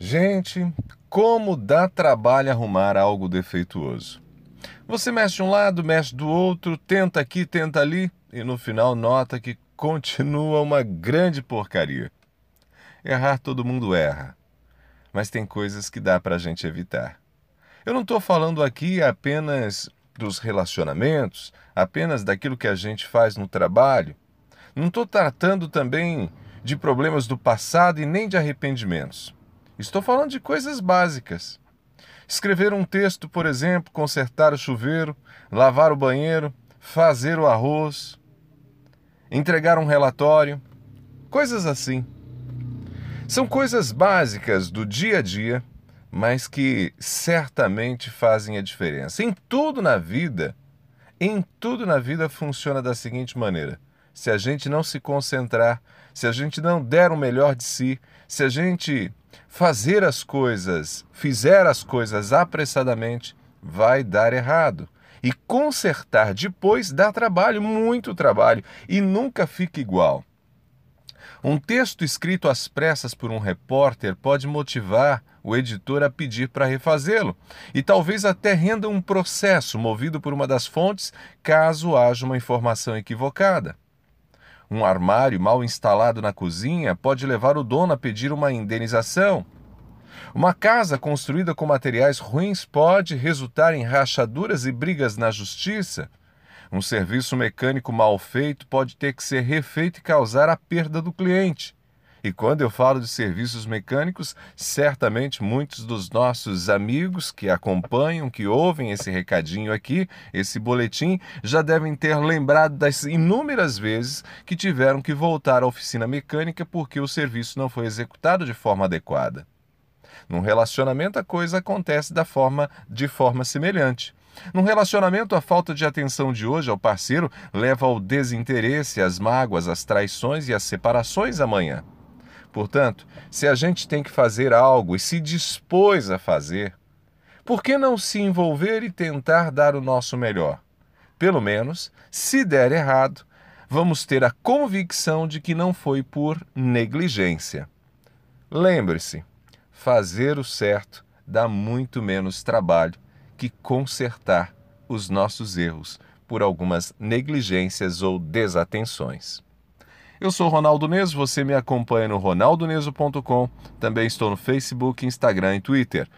Gente, como dá trabalho arrumar algo defeituoso. Você mexe de um lado, mexe do outro, tenta aqui, tenta ali e no final nota que continua uma grande porcaria. Errar todo mundo erra, mas tem coisas que dá para a gente evitar. Eu não estou falando aqui apenas dos relacionamentos, apenas daquilo que a gente faz no trabalho. Não estou tratando também de problemas do passado e nem de arrependimentos. Estou falando de coisas básicas. Escrever um texto, por exemplo, consertar o chuveiro, lavar o banheiro, fazer o arroz, entregar um relatório, coisas assim. São coisas básicas do dia a dia, mas que certamente fazem a diferença. Em tudo na vida, em tudo na vida funciona da seguinte maneira: se a gente não se concentrar, se a gente não der o melhor de si, se a gente fazer as coisas, fizer as coisas apressadamente, vai dar errado. E consertar depois dá trabalho, muito trabalho, e nunca fica igual. Um texto escrito às pressas por um repórter pode motivar o editor a pedir para refazê-lo, e talvez até renda um processo movido por uma das fontes, caso haja uma informação equivocada. Um armário mal instalado na cozinha pode levar o dono a pedir uma indenização. Uma casa construída com materiais ruins pode resultar em rachaduras e brigas na justiça. Um serviço mecânico mal feito pode ter que ser refeito e causar a perda do cliente. E quando eu falo de serviços mecânicos, certamente muitos dos nossos amigos que acompanham, que ouvem esse recadinho aqui, esse boletim, já devem ter lembrado das inúmeras vezes que tiveram que voltar à oficina mecânica porque o serviço não foi executado de forma adequada. Num relacionamento a coisa acontece da forma de forma semelhante. Num relacionamento, a falta de atenção de hoje ao parceiro leva ao desinteresse, às mágoas, às traições e às separações amanhã. Portanto, se a gente tem que fazer algo e se dispôs a fazer, por que não se envolver e tentar dar o nosso melhor? Pelo menos, se der errado, vamos ter a convicção de que não foi por negligência. Lembre-se, fazer o certo dá muito menos trabalho que consertar os nossos erros por algumas negligências ou desatenções. Eu sou Ronaldo Neso, você me acompanha no ronaldoneso.com, também estou no Facebook, Instagram e Twitter.